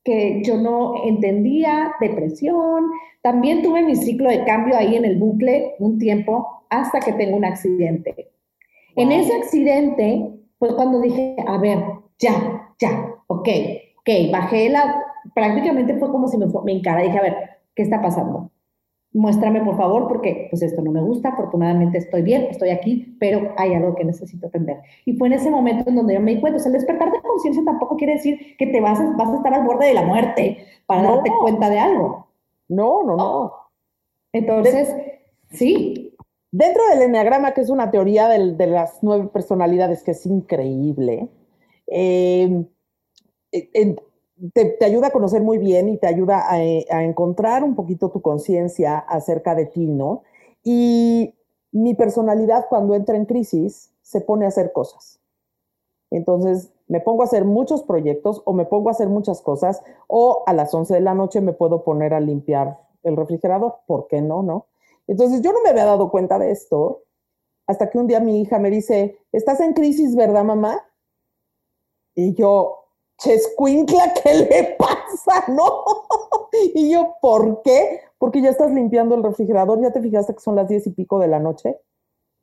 que yo no entendía, depresión, también tuve mi ciclo de cambio ahí en el bucle un tiempo hasta que tengo un accidente. En ese accidente fue cuando dije, a ver, ya, ya, ok, ok, bajé la, prácticamente fue como si me, me encara, dije, a ver, ¿qué está pasando? Muéstrame por favor, porque pues esto no me gusta, afortunadamente estoy bien, estoy aquí, pero hay algo que necesito aprender. Y fue en ese momento en donde yo me di cuenta, o sea, el despertar de conciencia tampoco quiere decir que te vas a, vas a estar al borde de la muerte para darte cuenta de algo. No, no, no. Entonces, sí. Dentro del enneagrama, que es una teoría de las nueve personalidades que es increíble, eh, te, ayuda a conocer muy bien y te ayuda a, a encontrar un poquito tu conciencia acerca de ti, ¿no? Y mi personalidad cuando entra en crisis se pone a hacer cosas. Entonces, me pongo a hacer muchos proyectos o me pongo a hacer muchas cosas o a las 11 de la noche me puedo poner a limpiar el refrigerador, ¿por qué no, no? Entonces, yo no me había dado cuenta de esto hasta que un día mi hija me dice, ¿estás en crisis, verdad, mamá? Y yo, Chescuincla, ¿qué le pasa? [laughs] No. Y yo, ¿por qué? Porque ya estás limpiando el refrigerador, ya te fijaste que son las diez y pico de la noche.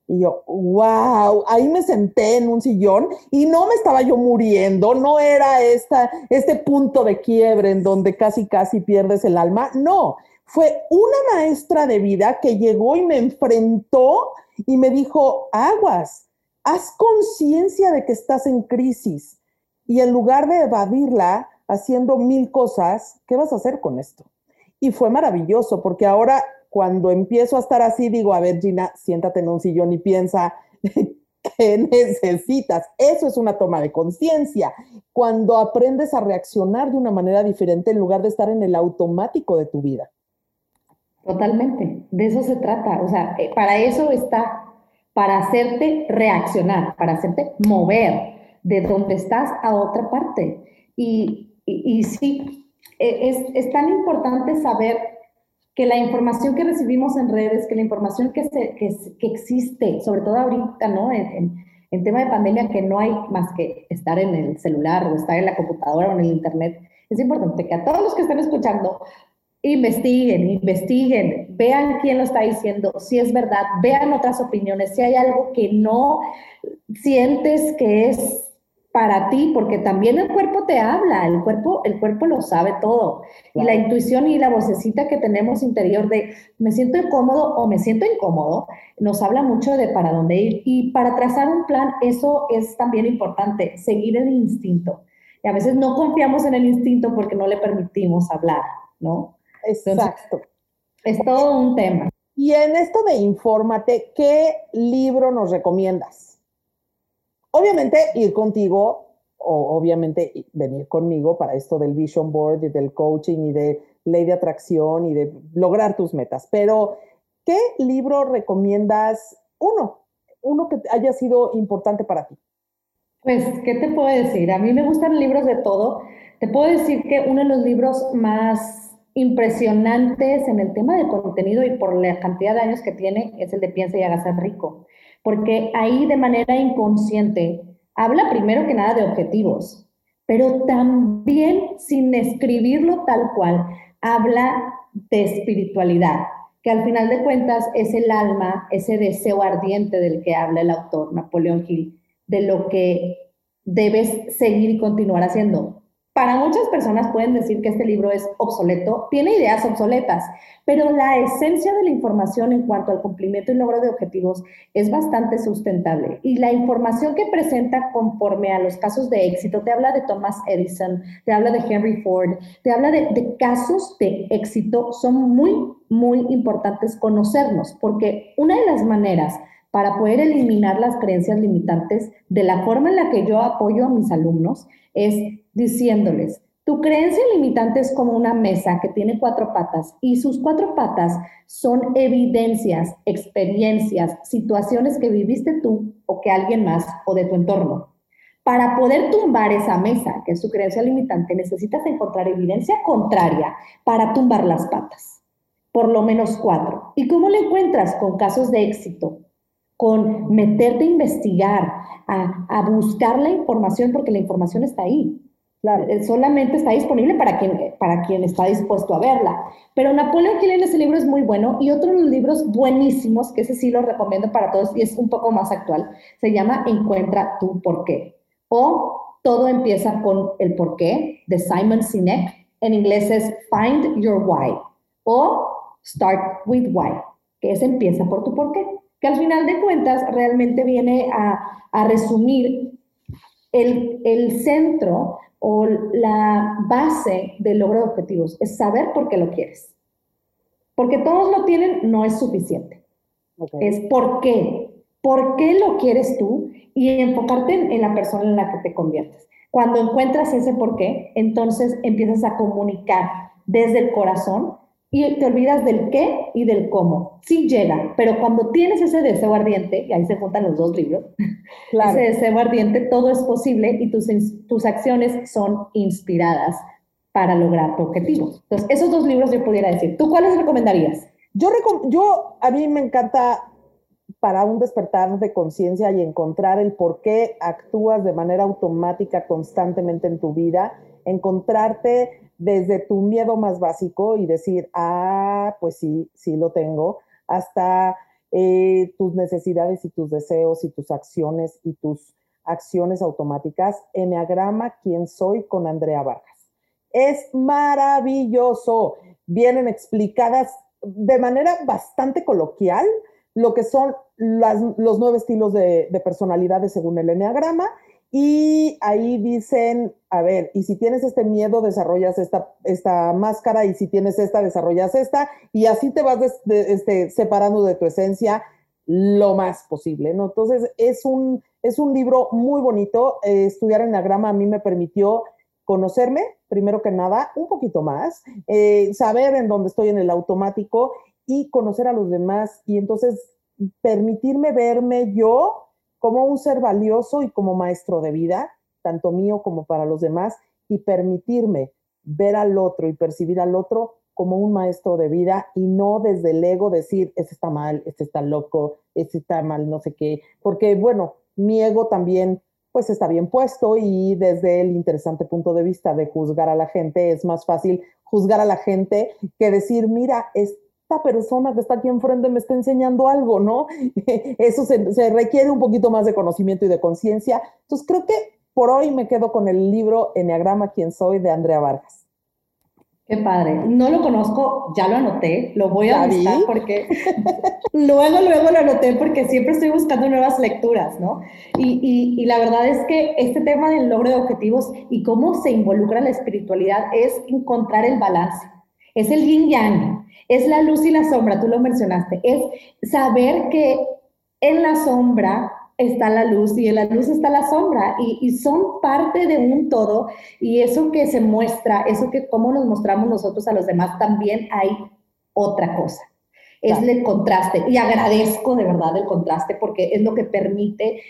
Y yo, wow, ahí me senté en un sillón y no me estaba yo muriendo, no era esta, este punto de quiebre en donde casi, casi pierdes el alma. No, fue una maestra de vida que llegó y me enfrentó y me dijo, aguas, haz conciencia de que estás en crisis y en lugar de evadirla haciendo mil cosas, ¿qué vas a hacer con esto? Y fue maravilloso porque ahora cuando empiezo a estar así, digo, a ver, Gina, siéntate en un sillón y piensa [laughs] qué necesitas. Eso es una toma de conciencia. Cuando aprendes a reaccionar de una manera diferente en lugar de estar en el automático de tu vida. Totalmente, de eso se trata. O sea, eh, para eso está, para hacerte reaccionar, para hacerte mover de donde estás a otra parte. Y, y, sí, e, es, es, tan importante saber que la información que recibimos en redes, que la información que, se, que, que existe, sobre todo ahorita, ¿no? En, en, tema de pandemia, que no hay más que estar en el celular o estar en la computadora o en el internet, es importante que a todos los que están escuchando investiguen, investiguen, vean quién lo está diciendo, si es verdad, vean otras opiniones, si hay algo que no sientes que es para ti, porque también el cuerpo te habla, el cuerpo, el cuerpo lo sabe todo. Y la intuición y la vocecita que tenemos interior de me siento incómodo o me siento incómodo, nos habla mucho de para dónde ir. Y para trazar un plan, eso es también importante, seguir el instinto. Y a veces no confiamos en el instinto porque no le permitimos hablar, ¿no? Exacto. es todo un tema. Y en esto de infórmate, ¿qué libro nos recomiendas? Obviamente ir contigo o obviamente venir conmigo para esto del vision board y del coaching y de ley de atracción y de lograr tus metas. Pero, ¿qué libro recomiendas? Uno, uno que haya sido importante para ti. Pues, ¿qué te puedo decir? A mí me gustan libros de todo. Te puedo decir que uno de los libros más impresionantes en el tema de contenido y por la cantidad de años que tiene es el de Piensa y hágase rico porque ahí de manera inconsciente habla primero que nada de objetivos, pero también sin escribirlo tal cual, habla de espiritualidad, que al final de cuentas es el alma, ese deseo ardiente del que habla el autor Napoleón Hill, de lo que debes seguir y continuar haciendo. Para muchas personas pueden decir que este libro es obsoleto, tiene ideas obsoletas, pero la esencia de la información en cuanto al cumplimiento y logro de objetivos es bastante sustentable. Y la información que presenta conforme a los casos de éxito, te habla de Thomas Edison, te habla de Henry Ford, te habla de, casos de éxito, son muy, muy importantes conocernos, porque una de las maneras para poder eliminar las creencias limitantes de la forma en la que yo apoyo a mis alumnos es diciéndoles, tu creencia limitante es como una mesa que tiene cuatro patas y sus cuatro patas son evidencias, experiencias, situaciones que viviste tú o que alguien más o de tu entorno. Para poder tumbar esa mesa, que es tu creencia limitante, necesitas encontrar evidencia contraria para tumbar las patas. Por lo menos cuatro. ¿Y cómo lo encuentras? Con casos de éxito, con meterte a investigar, a, buscar la información, porque la información está ahí. Eh, solamente está disponible para quien, para quien está dispuesto a verla. Pero Napoleón Hill ese libro es muy bueno y otro de los libros buenísimos, que ese sí lo recomiendo para todos y es un poco más actual, se llama Encuentra tu porqué. O Todo empieza con el porqué de Simon Sinek. En inglés es Find Your Why. O Start with Why, que es empieza por tu porqué que al final de cuentas realmente viene a, resumir el, el, centro o la base del logro de objetivos, es saber por qué lo quieres. Porque todos lo tienen, no es suficiente. Es por qué. ¿Por qué lo quieres tú? Y enfocarte en, en la persona en la que te conviertes. Cuando encuentras ese por qué, entonces empiezas a comunicar desde el corazón y te olvidas del qué y del cómo. Sí llega, pero cuando tienes ese deseo ardiente, y ahí se juntan los dos libros, [laughs] ese deseo ardiente, todo es posible y tus, tus acciones son inspiradas para lograr tu objetivo. Entonces, esos dos libros yo pudiera decir. ¿Tú cuáles recomendarías? Yo, yo a mí me encanta para un despertar de conciencia y encontrar el por qué actúas de manera automática constantemente en tu vida, encontrarte desde tu miedo más básico y decir, ah, pues sí, sí lo tengo, hasta eh, tus necesidades y tus deseos y tus acciones y tus acciones automáticas. Enneagrama, ¿quién soy? con Andrea Vargas. Es maravilloso. Vienen explicadas de manera bastante coloquial lo que son los nueve estilos de, personalidades según el Enneagrama. Y ahí dicen, a ver, y si tienes este miedo, desarrollas esta, esta máscara, y si tienes esta, desarrollas esta, y así te vas este, separando de tu esencia lo más posible, ¿no? Entonces, es un, es un libro muy bonito. Eh, estudiar Enneagrama a mí me permitió conocerme, primero que nada, un poquito más, eh, saber en dónde estoy en el automático y conocer a los demás y entonces permitirme verme yo como un ser valioso y como maestro de vida, tanto mío como para los demás, y permitirme ver al otro y percibir al otro como un maestro de vida y no desde el ego decir, este está mal, este está loco, este está mal, no sé qué, porque bueno, mi ego también pues está bien puesto y desde el interesante punto de vista de juzgar a la gente es más fácil juzgar a la gente que decir, mira, es persona que está aquí enfrente me está enseñando algo, ¿no? [laughs] Eso se, requiere un poquito más de conocimiento y de conciencia. Entonces creo que por hoy me quedo con el libro Enneagrama, quién soy, de Andrea Vargas. Qué padre. No lo conozco, ya lo anoté, lo voy a buscar porque [laughs] luego, luego lo anoté porque siempre estoy buscando nuevas lecturas, ¿no? Y, y, la verdad es que este tema del logro de objetivos y cómo se involucra la espiritualidad es encontrar el balance. Es el yin yang, es la luz y la sombra, tú lo mencionaste, es saber que en la sombra está la luz y en la luz está la sombra y, son parte de un todo y eso que se muestra, eso que cómo nos mostramos nosotros a los demás, también hay otra cosa. Es el contraste y agradezco de verdad el contraste porque es lo que permite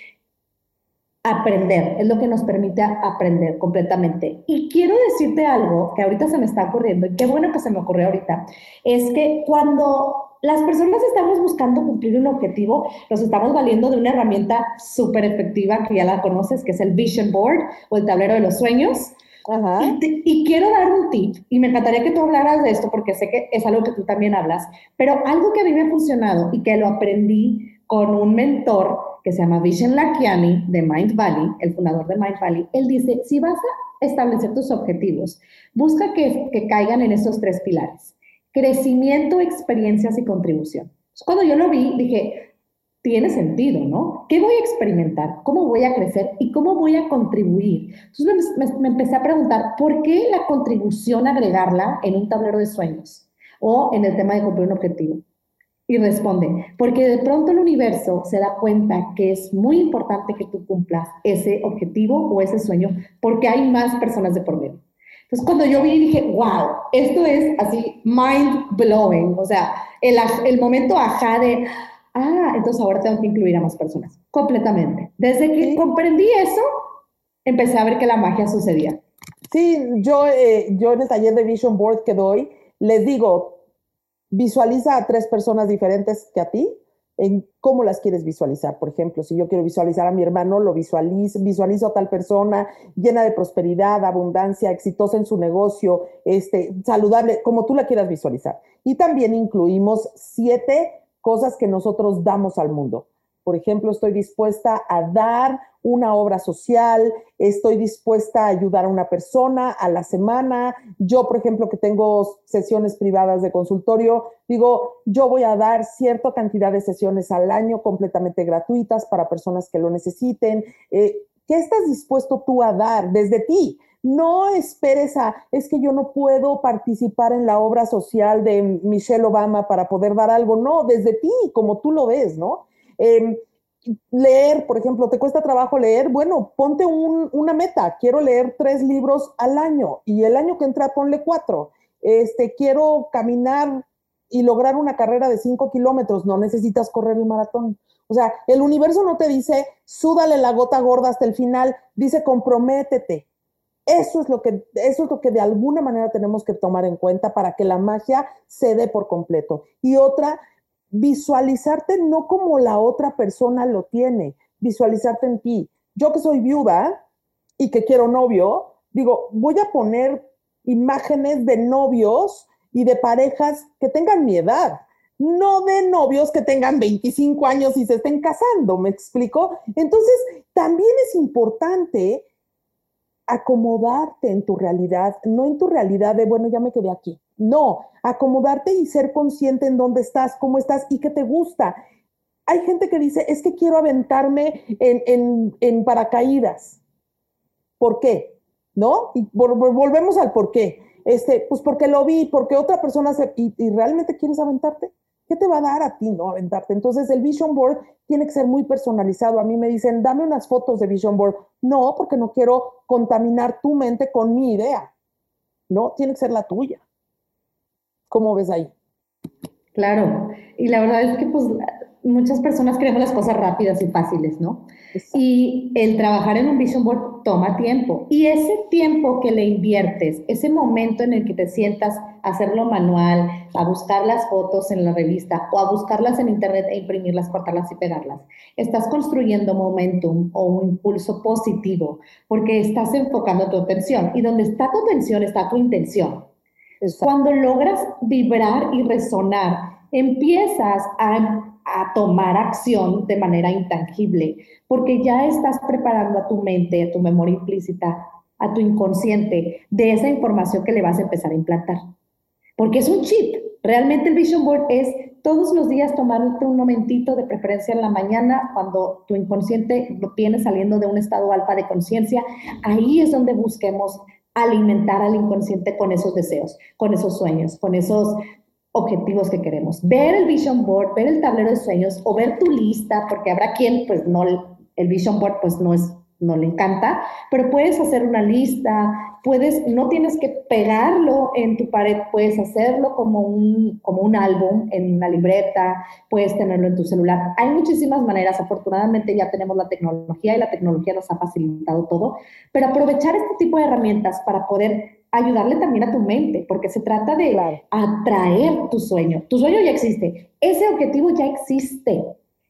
aprender, es lo que nos permite aprender completamente. Y quiero decirte algo que ahorita se me está ocurriendo, y qué bueno que se me ocurrió ahorita, es que cuando las personas estamos buscando cumplir un objetivo, nos estamos valiendo de una herramienta súper efectiva que ya la conoces, que es el Vision Board o el tablero de los sueños. Y, y, quiero dar un tip, y me encantaría que tú hablaras de esto porque sé que es algo que tú también hablas, pero algo que a mí me ha funcionado y que lo aprendí con un mentor que se llama Vishen Lakiani de Mind Valley, el fundador de Mind Valley, él dice, si vas a establecer tus objetivos, busca que, que caigan en esos tres pilares, crecimiento, experiencias y contribución. cuando yo lo vi, dije, tiene sentido, ¿no? ¿Qué voy a experimentar? ¿Cómo voy a crecer? ¿Y cómo voy a contribuir? Entonces me, me empecé a preguntar, ¿por qué la contribución agregarla en un tablero de sueños o en el tema de cumplir un objetivo? Y responde, porque de pronto el universo se da cuenta que es muy importante que tú cumplas ese objetivo o ese sueño, porque hay más personas de por medio. Entonces, cuando yo vi, dije, wow, esto es así mind blowing, o sea, el, el momento ajá de, ah, entonces ahora tengo que incluir a más personas, completamente. Desde que comprendí eso, empecé a ver que la magia sucedía. Sí, yo, eh, yo en el taller de Vision Board que doy, les digo, visualiza a tres personas diferentes que a ti en cómo las quieres visualizar. Por ejemplo, si yo quiero visualizar a mi hermano, lo visualizo, visualizo a tal persona llena de prosperidad, abundancia, exitosa en su negocio, este, saludable, como tú la quieras visualizar. Y también incluimos siete cosas que nosotros damos al mundo. Por ejemplo, estoy dispuesta a dar una obra social, estoy dispuesta a ayudar a una persona a la semana. Yo, por ejemplo, que tengo sesiones privadas de consultorio, digo, yo voy a dar cierta cantidad de sesiones al año completamente gratuitas para personas que lo necesiten. Eh, ¿Qué estás dispuesto tú a dar desde ti? No esperes a, es que yo no puedo participar en la obra social de Michelle Obama para poder dar algo. No, desde ti, como tú lo ves, ¿no? Em, leer, por ejemplo, ¿te cuesta trabajo leer? Bueno, ponte una meta. Quiero leer tres libros al año y el año que entra ponle cuatro. Este, quiero caminar y lograr una carrera de cinco kilómetros. No necesitas correr el maratón. O sea, el universo no te dice, súdale la gota gorda hasta el final, dice, comprométete. Eso es, lo que, eso es lo que de alguna manera tenemos que tomar en cuenta para que la magia se dé por completo. Y otra, visualizarte no como la otra persona lo tiene, visualizarte en ti. Yo que soy viuda y que quiero novio, digo, voy a poner imágenes de novios y de parejas que tengan mi edad, no de novios que tengan 25 años y se estén casando, ¿me explico? Entonces, también es importante acomodarte en tu realidad, no en tu realidad de, bueno, ya me quedé aquí. No, acomodarte y ser consciente en dónde estás, cómo estás y qué te gusta. Hay gente que dice, es que quiero aventarme en, paracaídas. ¿Por qué? ¿No? Y volvemos al por qué. Este, pues porque lo vi, porque otra persona se, y realmente quieres aventarte. ¿Qué te va a dar a ti, no? Aventarte. Entonces, el Vision Board tiene que ser muy personalizado. A mí me dicen, dame unas fotos de Vision Board. No, porque no quiero contaminar tu mente con mi idea. No, tiene que ser la tuya. ¿Cómo ves ahí? Claro, y la verdad es que pues muchas personas queremos las cosas rápidas y fáciles, ¿no? Y el trabajar en un vision board toma tiempo. Y ese tiempo que le inviertes, ese momento en el que te sientas a hacerlo manual, a buscar las fotos en la revista o a buscarlas en internet e imprimirlas, cortarlas y pegarlas, estás construyendo momentum o un impulso positivo porque estás enfocando tu atención. Y donde está tu atención está tu intención. Cuando logras vibrar y resonar, empiezas a a tomar acción de manera intangible, porque ya estás preparando a tu mente, a tu memoria implícita, a tu inconsciente de esa información que le vas a empezar a implantar. Porque es un chip. Realmente el Vision Board es todos los días tomarte un momentito de preferencia en la mañana cuando tu inconsciente viene saliendo de un estado alfa de conciencia. Ahí es donde busquemos alimentar al inconsciente con esos deseos, con esos sueños, con esos objetivos que queremos. Ver el vision board, ver el tablero de sueños o ver tu lista, porque habrá quien pues no, el vision board pues no es no le encanta, pero puedes hacer una lista, puedes, no tienes que pegarlo en tu pared, puedes hacerlo como un, como un álbum en una libreta, puedes tenerlo en tu celular. Hay muchísimas maneras, afortunadamente ya tenemos la tecnología y la tecnología nos ha facilitado todo, pero aprovechar este tipo de herramientas para poder ayudarle también a tu mente, porque se trata de atraer tu sueño. Tu sueño ya existe, ese objetivo ya existe.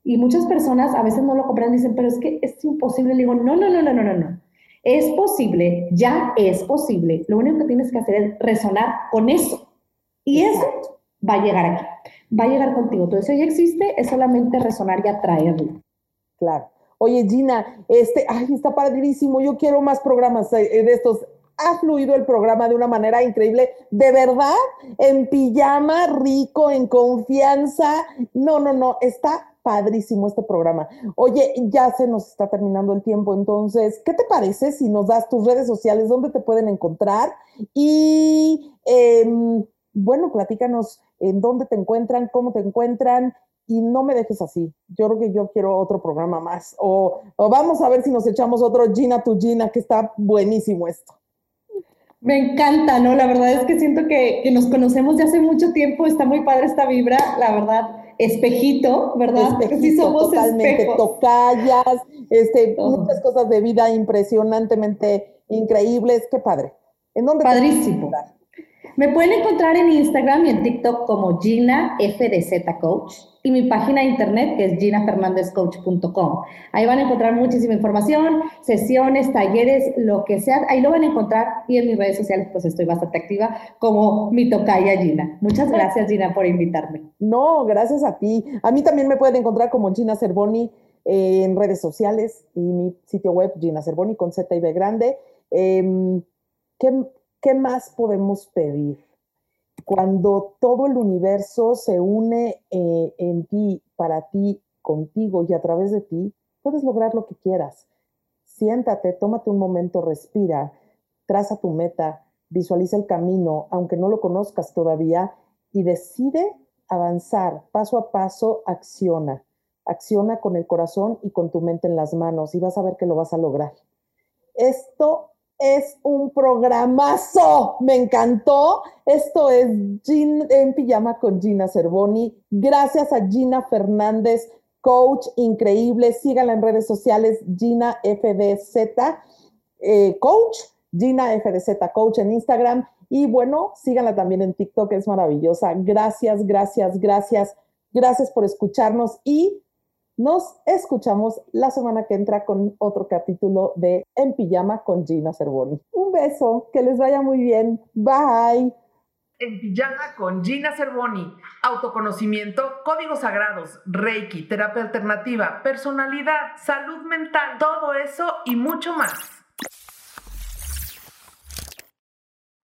Y muchas personas a veces no lo comprenden, dicen, pero es que es imposible. Le digo, no, no, no, no, no, no, no. Es posible, ya es posible. Lo único que tienes que hacer es resonar con eso. Y eso va a llegar aquí, va a llegar contigo. Tu deseo ya existe, es solamente resonar y atraerlo. Claro. Oye, Gina, este, ay, está padrísimo. Yo quiero más programas eh, de estos ha fluido el programa de una manera increíble, de verdad, en pijama, rico, en confianza. No, no, no, está padrísimo este programa. Oye, ya se nos está terminando el tiempo, entonces, ¿qué te parece si nos das tus redes sociales, dónde te pueden encontrar? Y em, bueno, platícanos en dónde te encuentran, cómo te encuentran. Y no me dejes así. Yo creo que yo quiero otro programa más. O, vamos a ver si nos echamos otro Gina tu Gina, que está buenísimo esto. Me encanta, ¿no? La verdad es que siento que, nos conocemos de hace mucho tiempo, está muy padre esta vibra, la verdad, espejito, ¿verdad? Espejito, sí somos totalmente, tocallas, este, muchas cosas de vida impresionantemente increíbles, qué padre. ¿En dónde Padrísimo. Me pueden encontrar en Instagram y en TikTok como Gina FDZ Coach y mi página de internet que es ginafernandezcoach.com. Ahí van a encontrar muchísima información, sesiones, talleres, lo que sea. Ahí lo van a encontrar y en mis redes sociales pues estoy bastante activa como mi tocaya Gina. Muchas gracias Gina por invitarme. No, gracias a ti. A mí también me pueden encontrar como Gina Cervoni en redes sociales y mi sitio web Gina Cervoni con Z y B grande. Em, ¿qué, ¿qué más podemos pedir? Cuando todo el universo se une eh, en ti, para ti, contigo y a través de ti, puedes lograr lo que quieras. Siéntate, tómate un momento, respira, traza tu meta, visualiza el camino, aunque no lo conozcas todavía, y decide avanzar paso a paso, acciona. acciona con el corazón y con tu mente en las manos y vas a ver que lo vas a lograr. Esto es un programazo, me encantó. Esto es en pijama con Gina Cervoni. Gracias a Gina Fernández, coach increíble. Síganla en redes sociales, Gina FDZ eh, Coach, Gina FDZ Coach en Instagram. Y bueno, síganla también en TikTok, es maravillosa. Gracias, gracias, gracias. Gracias por escucharnos y nos escuchamos la semana que entra con otro capítulo de En Pijama con Gina Cervoni. Un beso, que les vaya muy bien. Bye. En Pijama con Gina Cervoni. Autoconocimiento, códigos sagrados, Reiki, terapia alternativa, personalidad, salud mental, todo eso y mucho más.